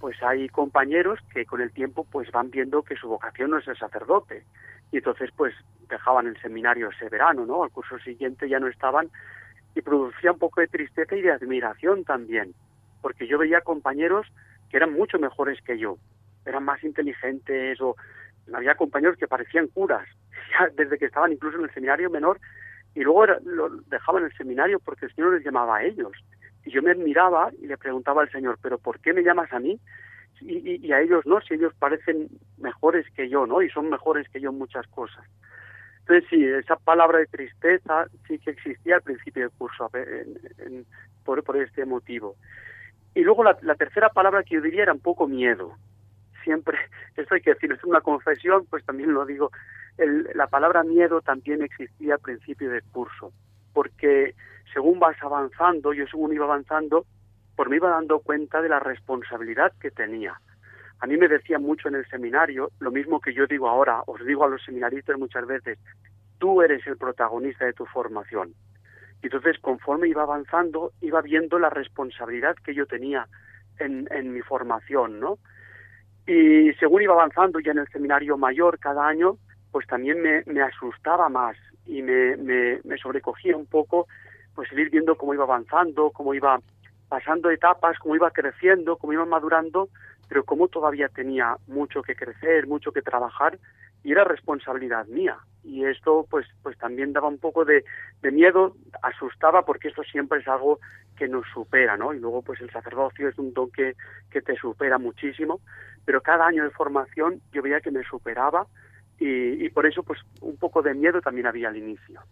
pues hay compañeros que con el tiempo pues van viendo que su vocación no es el sacerdote y entonces pues dejaban el seminario ese verano, ¿no? Al curso siguiente ya no estaban y producía un poco de tristeza y de admiración también, porque yo veía compañeros que eran mucho mejores que yo, eran más inteligentes o había compañeros que parecían curas, desde que estaban incluso en el seminario menor y luego lo dejaban el seminario porque el Señor les llamaba a ellos. Y yo me admiraba y le preguntaba al Señor, ¿pero por qué me llamas a mí? Y, y- a ellos no, si ellos parecen mejores que yo, ¿no? Y son mejores que yo en muchas cosas. Entonces, sí, esa palabra de tristeza sí que existía al principio del curso, por, por este motivo. Y luego la, la tercera palabra que yo diría era un poco miedo. Siempre, esto hay que decirlo, es una confesión, pues también lo digo, el- la palabra miedo también existía al principio del curso, porque según vas avanzando, yo según iba avanzando, pues me iba dando cuenta de la responsabilidad que tenía. A mí me decía mucho en el seminario, lo mismo que yo digo ahora, os digo a los seminaristas muchas veces, tú eres el protagonista de tu formación. Y entonces, conforme iba avanzando, iba viendo la responsabilidad que yo tenía en, en mi formación, ¿no? Y según iba avanzando ya en el seminario mayor cada año, pues también me, me asustaba más y me, me, me sobrecogía un poco, pues el ir viendo cómo iba avanzando, cómo iba pasando etapas, cómo iba creciendo, cómo iba madurando, pero cómo todavía tenía mucho que crecer, mucho que trabajar y era responsabilidad mía. Y esto pues pues también daba un poco de, miedo, asustaba porque esto siempre es algo que nos supera, ¿no? Y luego pues el sacerdocio es un don que, que te supera muchísimo, pero cada año de formación yo veía que me superaba y, y por eso pues un poco de miedo también había al inicio.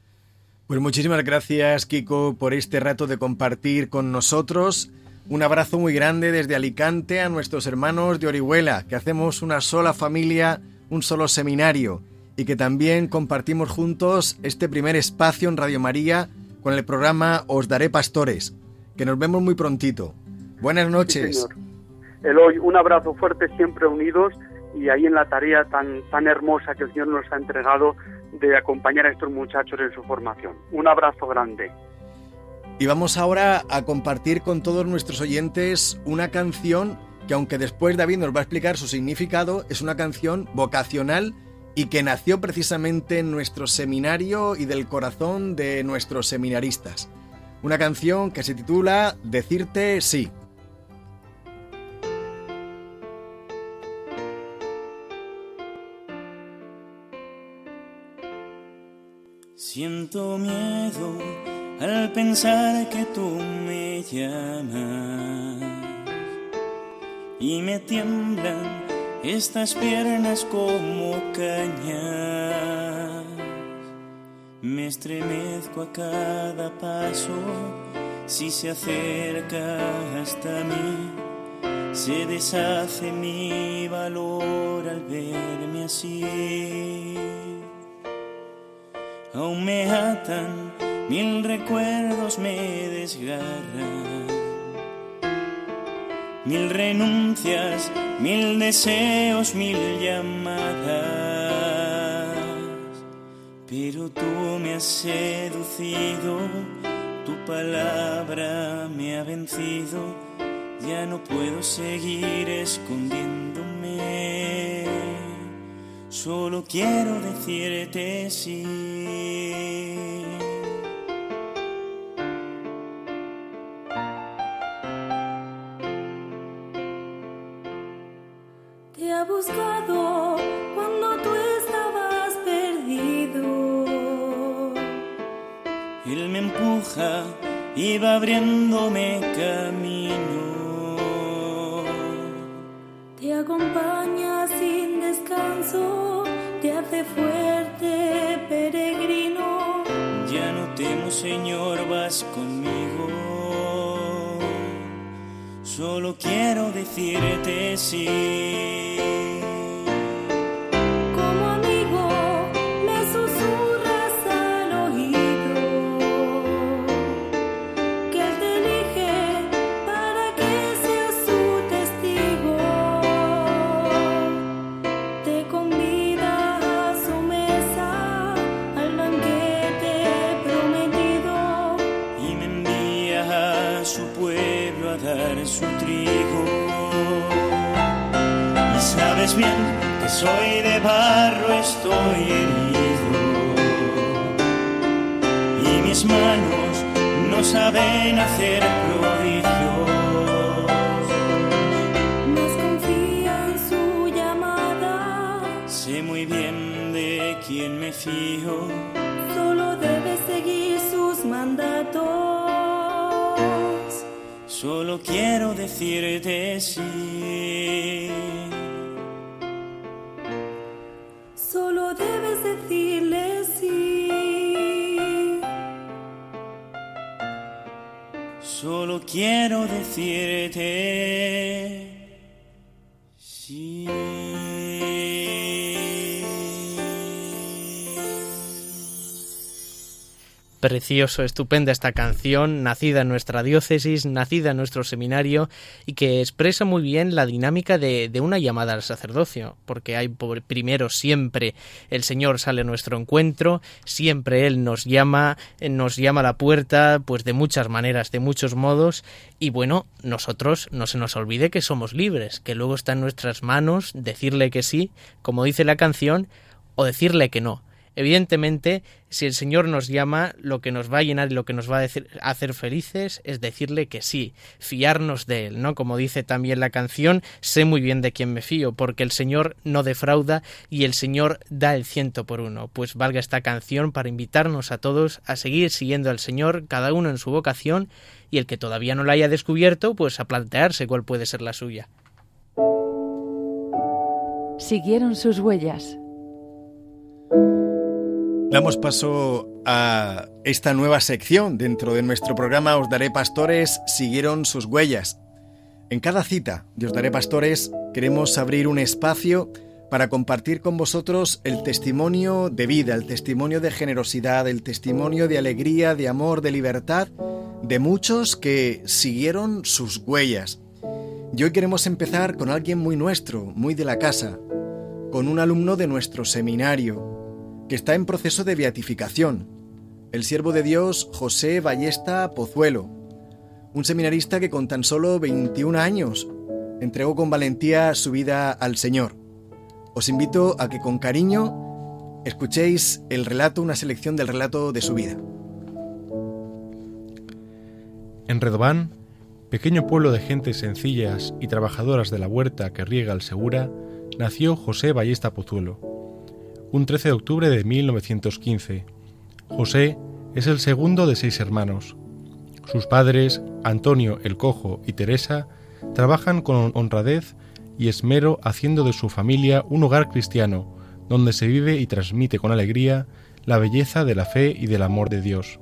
Pues muchísimas gracias, Kiko, por este rato de compartir con nosotros. Un abrazo muy grande desde Alicante a nuestros hermanos de Orihuela, que hacemos una sola familia, un solo seminario, y que también compartimos juntos este primer espacio en Radio María con el programa Os Daré Pastores, que nos vemos muy prontito. Buenas Sí, noches. señor. Eloy, un abrazo fuerte, siempre unidos y ahí en la tarea tan, tan hermosa que el Señor nos ha entregado de acompañar a estos muchachos en su formación. Un abrazo grande. Y vamos ahora a compartir con todos nuestros oyentes una canción que aunque después David nos va a explicar su significado, es una canción vocacional y que nació precisamente en nuestro seminario y del corazón de nuestros seminaristas. Una canción que se titula Decirte sí. Siento miedo al pensar que tú me llamas y me tiemblan estas piernas como cañas. Me estremezco a cada paso si se acerca hasta mí. Se deshace mi valor al verme así. Aún me atan, mil recuerdos me desgarran. Mil renuncias, mil deseos, mil llamadas. Pero tú me has seducido, tu palabra me ha vencido. Ya no puedo seguir escondiéndome. Solo quiero decirte sí. Te ha buscado cuando tú estabas perdido. Él me empuja y va abriéndome camino. Te acompaña descanso, te hace fuerte, peregrino. Ya no temo, Señor, vas conmigo. Solo quiero decirte sí. Sabes bien que soy de barro, estoy herido. Y mis manos no saben hacer prodigios. Más confía en su llamada. Sé muy bien de quién me fío. Solo debes seguir sus mandatos. Solo quiero decirte sí. Decirle sí. Solo quiero decirte Precioso, estupenda esta canción, nacida en nuestra diócesis, nacida en nuestro seminario y que expresa muy bien la dinámica de, de una llamada al sacerdocio, porque hay por- primero siempre el Señor sale a nuestro encuentro, siempre Él nos llama, nos llama a la puerta, pues de muchas maneras, de muchos modos, y bueno, nosotros no se nos olvide que somos libres, que luego está en nuestras manos decirle que sí, como dice la canción, o decirle que no. Evidentemente, si el Señor nos llama, lo que nos va a llenar y lo que nos va a hacer felices es decirle que sí, fiarnos de Él, ¿no? Como dice también la canción, sé muy bien de quién me fío, porque el Señor no defrauda y el Señor da el ciento por uno. Pues valga esta canción para invitarnos a todos a seguir siguiendo al Señor, cada uno en su vocación, y el que todavía no la haya descubierto, pues a plantearse cuál puede ser la suya. Siguieron sus huellas. Damos paso a esta nueva sección dentro de nuestro programa Os Daré Pastores, siguieron sus huellas. En cada cita de Os Daré Pastores queremos abrir un espacio para compartir con vosotros el testimonio de vida, el testimonio de generosidad, el testimonio de alegría, de amor, de libertad, de muchos que siguieron sus huellas. Y hoy queremos empezar con alguien muy nuestro, muy de la casa, con un alumno de nuestro seminario, que está en proceso de beatificación, el siervo de Dios José Ballesta Pozuelo, un seminarista que con tan solo 21 años entregó con valentía su vida al Señor. os invito a que con cariño escuchéis el relato, una selección del relato de su vida. En Redobán, pequeño pueblo de gentes sencillas y trabajadoras de la huerta que riega el Segura, nació José Ballesta Pozuelo. Un 13 de octubre de 1915. José es el segundo de seis hermanos. Sus padres, Antonio el Cojo y Teresa, trabajan con honradez y esmero haciendo de su familia un hogar cristiano, donde se vive y transmite con alegría la belleza de la fe y del amor de Dios.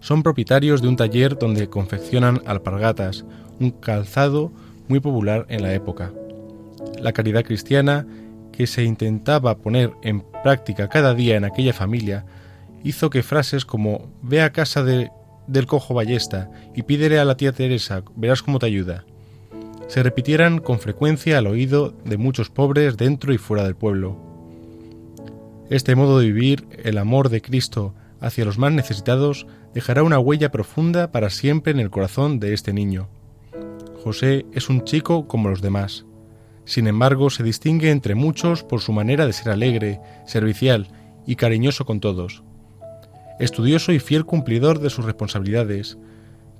Son propietarios de un taller donde confeccionan alpargatas, un calzado muy popular en la época. La caridad cristiana, que se intentaba poner en práctica cada día en aquella familia, hizo que frases como Ve a casa de, del cojo ballesta y pídele a la tía Teresa, verás cómo te ayuda, se repitieran con frecuencia al oído de muchos pobres dentro y fuera del pueblo. Este modo de vivir el amor de Cristo hacia los más necesitados dejará una huella profunda para siempre en el corazón de este niño. José es un chico como los demás. Sin embargo, se distingue entre muchos por su manera de ser alegre, servicial y cariñoso con todos. Estudioso y fiel cumplidor de sus responsabilidades,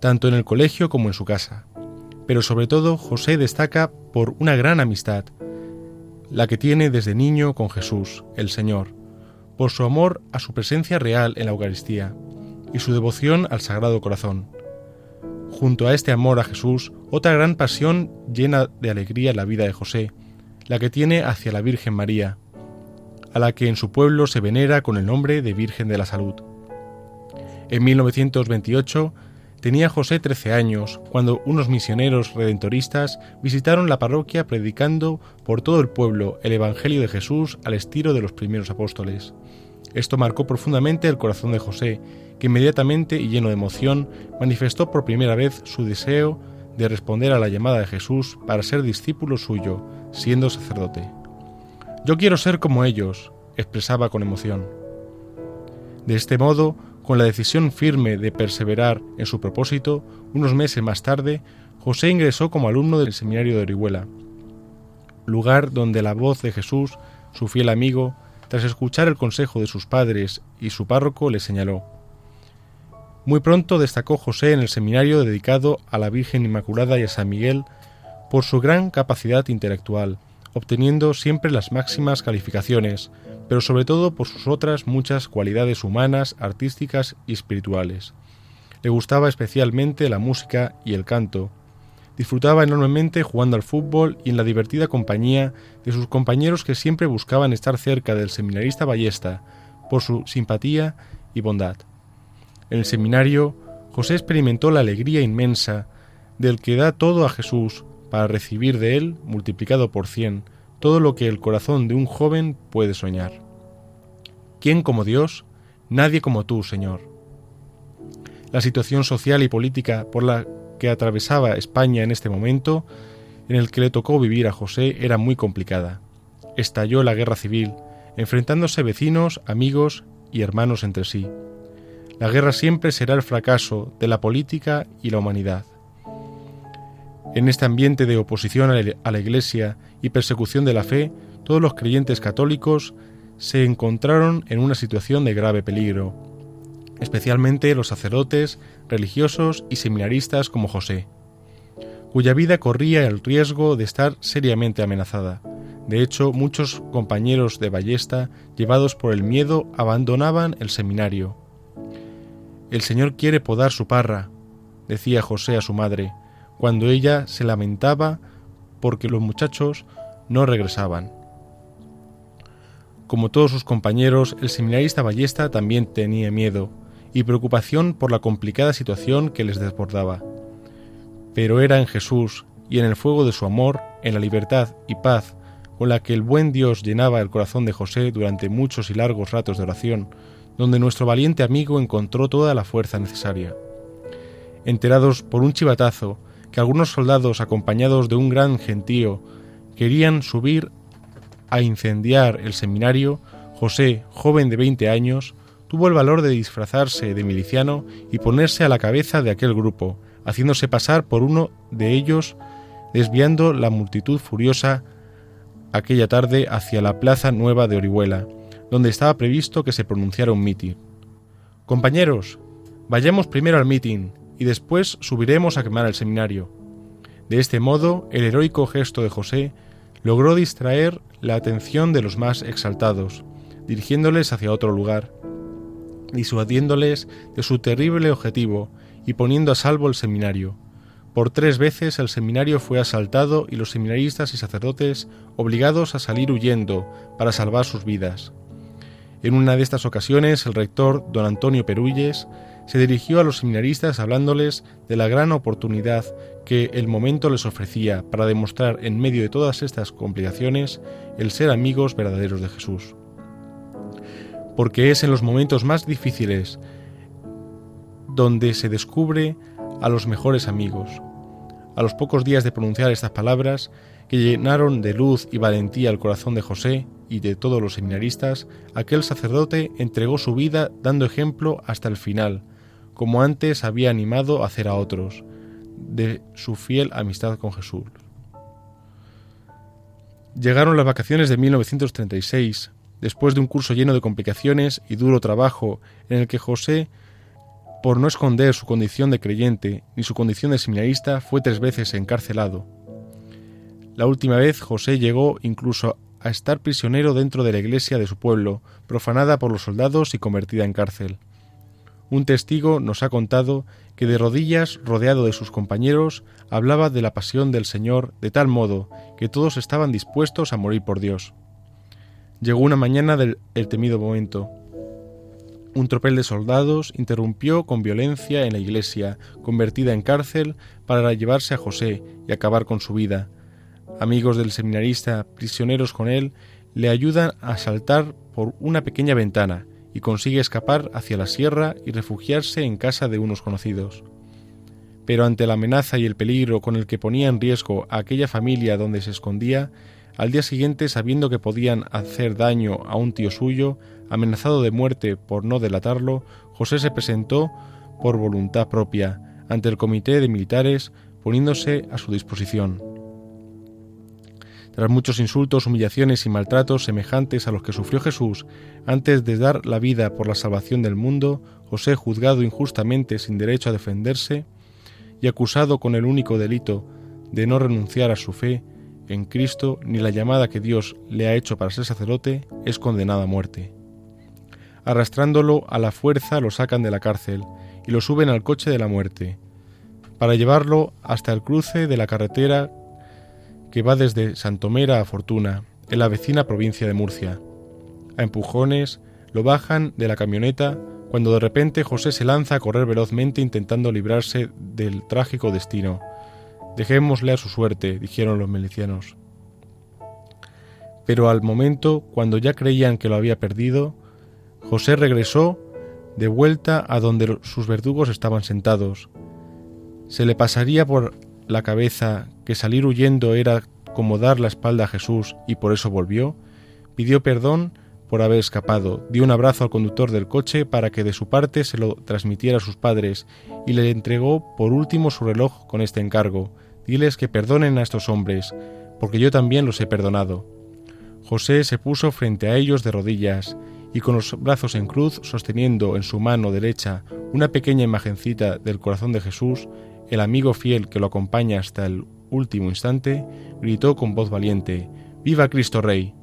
tanto en el colegio como en su casa. Pero sobre todo, José destaca por una gran amistad, la que tiene desde niño con Jesús, el Señor, por su amor a su presencia real en la Eucaristía y su devoción al Sagrado Corazón. Junto a este amor a Jesús, otra gran pasión llena de alegría la vida de José, la que tiene hacia la Virgen María, a la que en su pueblo se venera con el nombre de Virgen de la Salud. En 1928 tenía José 13 años cuando unos misioneros redentoristas visitaron la parroquia predicando por todo el pueblo el Evangelio de Jesús al estilo de los primeros apóstoles. Esto marcó profundamente el corazón de José, que inmediatamente y lleno de emoción manifestó por primera vez su deseo de responder a la llamada de Jesús para ser discípulo suyo, siendo sacerdote. Yo quiero ser como ellos, expresaba con emoción. De este modo, con la decisión firme de perseverar en su propósito, unos meses más tarde, José ingresó como alumno del seminario de Orihuela, lugar donde la voz de Jesús, su fiel amigo, tras escuchar el consejo de sus padres y su párroco, le señaló. Muy pronto destacó José en el seminario dedicado a la Virgen Inmaculada y a San Miguel por su gran capacidad intelectual, obteniendo siempre las máximas calificaciones, pero sobre todo por sus otras muchas cualidades humanas, artísticas y espirituales. Le gustaba especialmente la música y el canto. Disfrutaba enormemente jugando al fútbol y en la divertida compañía de sus compañeros que siempre buscaban estar cerca del seminarista Ballesta por su simpatía y bondad. En el seminario, José experimentó la alegría inmensa del que da todo a Jesús para recibir de él, multiplicado por cien, todo lo que el corazón de un joven puede soñar. ¿Quién como Dios? Nadie como tú, Señor. La situación social y política por la que atravesaba España en este momento, en el que le tocó vivir a José, era muy complicada. Estalló la guerra civil, enfrentándose vecinos, amigos y hermanos entre sí. La guerra siempre será el fracaso de la política y la humanidad. En este ambiente de oposición a la Iglesia y persecución de la fe, todos los creyentes católicos se encontraron en una situación de grave peligro, especialmente los sacerdotes, religiosos y seminaristas como José, cuya vida corría el riesgo de estar seriamente amenazada. De hecho, muchos compañeros de Ballesta, llevados por el miedo, abandonaban el seminario. El Señor quiere podar su parra, decía José a su madre, cuando ella se lamentaba porque los muchachos no regresaban. Como todos sus compañeros, el seminarista Ballesta también tenía miedo y preocupación por la complicada situación que les desbordaba. Pero era en Jesús y en el fuego de su amor, en la libertad y paz con la que el buen Dios llenaba el corazón de José durante muchos y largos ratos de oración, donde nuestro valiente amigo encontró toda la fuerza necesaria. Enterados por un chivatazo que algunos soldados acompañados de un gran gentío querían subir a incendiar el seminario, José, joven de veinte años, tuvo el valor de disfrazarse de miliciano y ponerse a la cabeza de aquel grupo, haciéndose pasar por uno de ellos, desviando la multitud furiosa aquella tarde hacia la Plaza Nueva de Orihuela, donde estaba previsto que se pronunciara un mitin. Compañeros, vayamos primero al mitin y después subiremos a quemar el seminario. De este modo, el heroico gesto de José logró distraer la atención de los más exaltados, dirigiéndoles hacia otro lugar, disuadiéndoles de su terrible objetivo y poniendo a salvo el seminario. Por tres veces el seminario fue asaltado y los seminaristas y sacerdotes obligados a salir huyendo para salvar sus vidas. En una de estas ocasiones el rector, don Antonio Perulles, se dirigió a los seminaristas hablándoles de la gran oportunidad que el momento les ofrecía para demostrar en medio de todas estas complicaciones el ser amigos verdaderos de Jesús. Porque es en los momentos más difíciles donde se descubre a los mejores amigos. A los pocos días de pronunciar estas palabras, que llenaron de luz y valentía el corazón de José y de todos los seminaristas, aquel sacerdote entregó su vida dando ejemplo hasta el final, como antes había animado a hacer a otros, de su fiel amistad con Jesús. Llegaron las vacaciones de 1936, después de un curso lleno de complicaciones y duro trabajo en el que José, por no esconder su condición de creyente ni su condición de seminarista, fue tres veces encarcelado. La última vez José llegó incluso a estar prisionero dentro de la iglesia de su pueblo, profanada por los soldados y convertida en cárcel. Un testigo nos ha contado que de rodillas, rodeado de sus compañeros, hablaba de la pasión del Señor de tal modo que todos estaban dispuestos a morir por Dios. Llegó una mañana del el temido momento. Un tropel de soldados interrumpió con violencia en la iglesia, convertida en cárcel, para llevarse a José y acabar con su vida. Amigos del seminarista, prisioneros con él, le ayudan a saltar por una pequeña ventana y consigue escapar hacia la sierra y refugiarse en casa de unos conocidos. Pero ante la amenaza y el peligro con el que ponía en riesgo a aquella familia donde se escondía, al día siguiente, sabiendo que podían hacer daño a un tío suyo, amenazado de muerte por no delatarlo, José se presentó por voluntad propia ante el comité de militares poniéndose a su disposición. Tras muchos insultos, humillaciones y maltratos semejantes a los que sufrió Jesús antes de dar la vida por la salvación del mundo, José, juzgado injustamente sin derecho a defenderse y acusado con el único delito de no renunciar a su fe en Cristo ni la llamada que Dios le ha hecho para ser sacerdote, es condenado a muerte. Arrastrándolo a la fuerza lo sacan de la cárcel y lo suben al coche de la muerte, para llevarlo hasta el cruce de la carretera que va desde Santomera a Fortuna, en la vecina provincia de Murcia. A empujones lo bajan de la camioneta cuando de repente José se lanza a correr velozmente intentando librarse del trágico destino. Dejémosle a su suerte, dijeron los milicianos. Pero al momento, cuando ya creían que lo había perdido, José regresó de vuelta a donde sus verdugos estaban sentados. Se le pasaría por la cabeza que salir huyendo era como dar la espalda a Jesús y por eso volvió, pidió perdón por haber escapado, dio un abrazo al conductor del coche para que de su parte se lo transmitiera a sus padres y le entregó por último su reloj con este encargo, diles que perdonen a estos hombres, porque yo también los he perdonado. José se puso frente a ellos de rodillas, y con los brazos en cruz, sosteniendo en su mano derecha una pequeña imagencita del corazón de Jesús, el amigo fiel que lo acompaña hasta el último instante, gritó con voz valiente Viva Cristo Rey.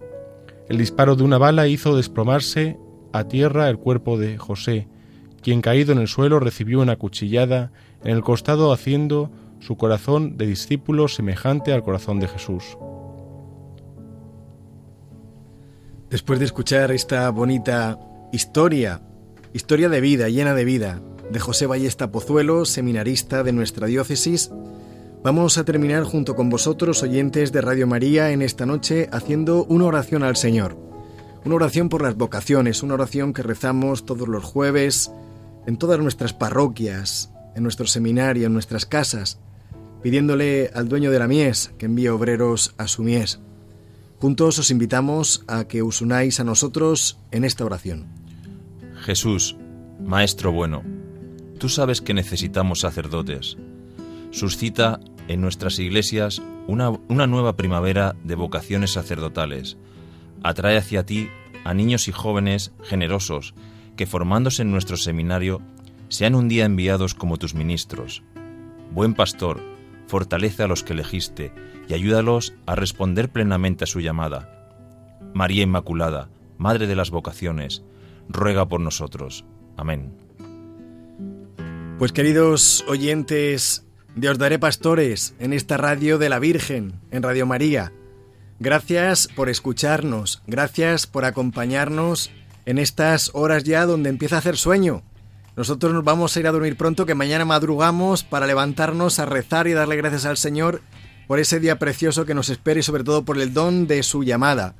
El disparo de una bala hizo desplomarse a tierra el cuerpo de José, quien caído en el suelo recibió una cuchillada en el costado haciendo su corazón de discípulo semejante al corazón de Jesús. Después de escuchar esta bonita historia, historia de vida, llena de vida, de José Ballesta Pozuelo, seminarista de nuestra diócesis, vamos a terminar junto con vosotros, oyentes de Radio María, en esta noche haciendo una oración al Señor. Una oración por las vocaciones, una oración que rezamos todos los jueves en todas nuestras parroquias, en nuestro seminario, en nuestras casas, pidiéndole al dueño de la mies que envíe obreros a su mies. Juntos os invitamos a que os unáis a nosotros en esta oración. Jesús, Maestro bueno, tú sabes que necesitamos sacerdotes. Suscita en nuestras iglesias una, una nueva primavera de vocaciones sacerdotales. Atrae hacia ti a niños y jóvenes generosos que formándose en nuestro seminario sean un día enviados como tus ministros. Buen pastor, fortalece a los que elegiste y ayúdalos a responder plenamente a su llamada. María Inmaculada, Madre de las Vocaciones, ruega por nosotros. Amén. Pues queridos oyentes de Daré Pastores en esta radio de la Virgen, en Radio María, gracias por escucharnos, gracias por acompañarnos en estas horas ya donde empieza a hacer sueño. Nosotros nos vamos a ir a dormir pronto, que mañana madrugamos para levantarnos a rezar y darle gracias al Señor por ese día precioso que nos espera y sobre todo por el don de su llamada.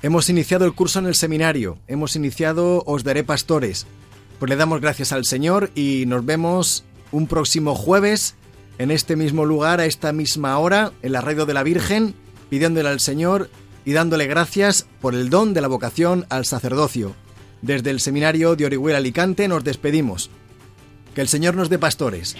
Hemos iniciado el curso en el seminario, hemos iniciado Os Daré Pastores. Pues le damos gracias al Señor y nos vemos un próximo jueves en este mismo lugar, a esta misma hora, en la radio de la Virgen, pidiéndole al Señor y dándole gracias por el don de la vocación al sacerdocio. Desde el seminario de Orihuela Alicante nos despedimos. Que el Señor nos dé pastores.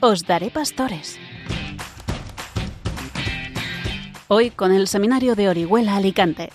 Os daré pastores. Hoy con el seminario de Orihuela Alicante.